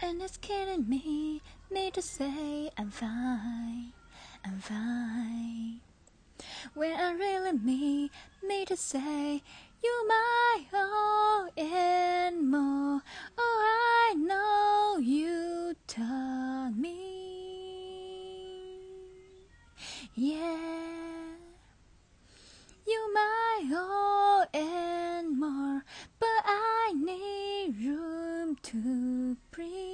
And it's killing me, me to say I'm fine, I'm fine. When I really mean me to say you my all and more. Oh, I know you taught me. Yeah, you my all and more, but I need room to breathe.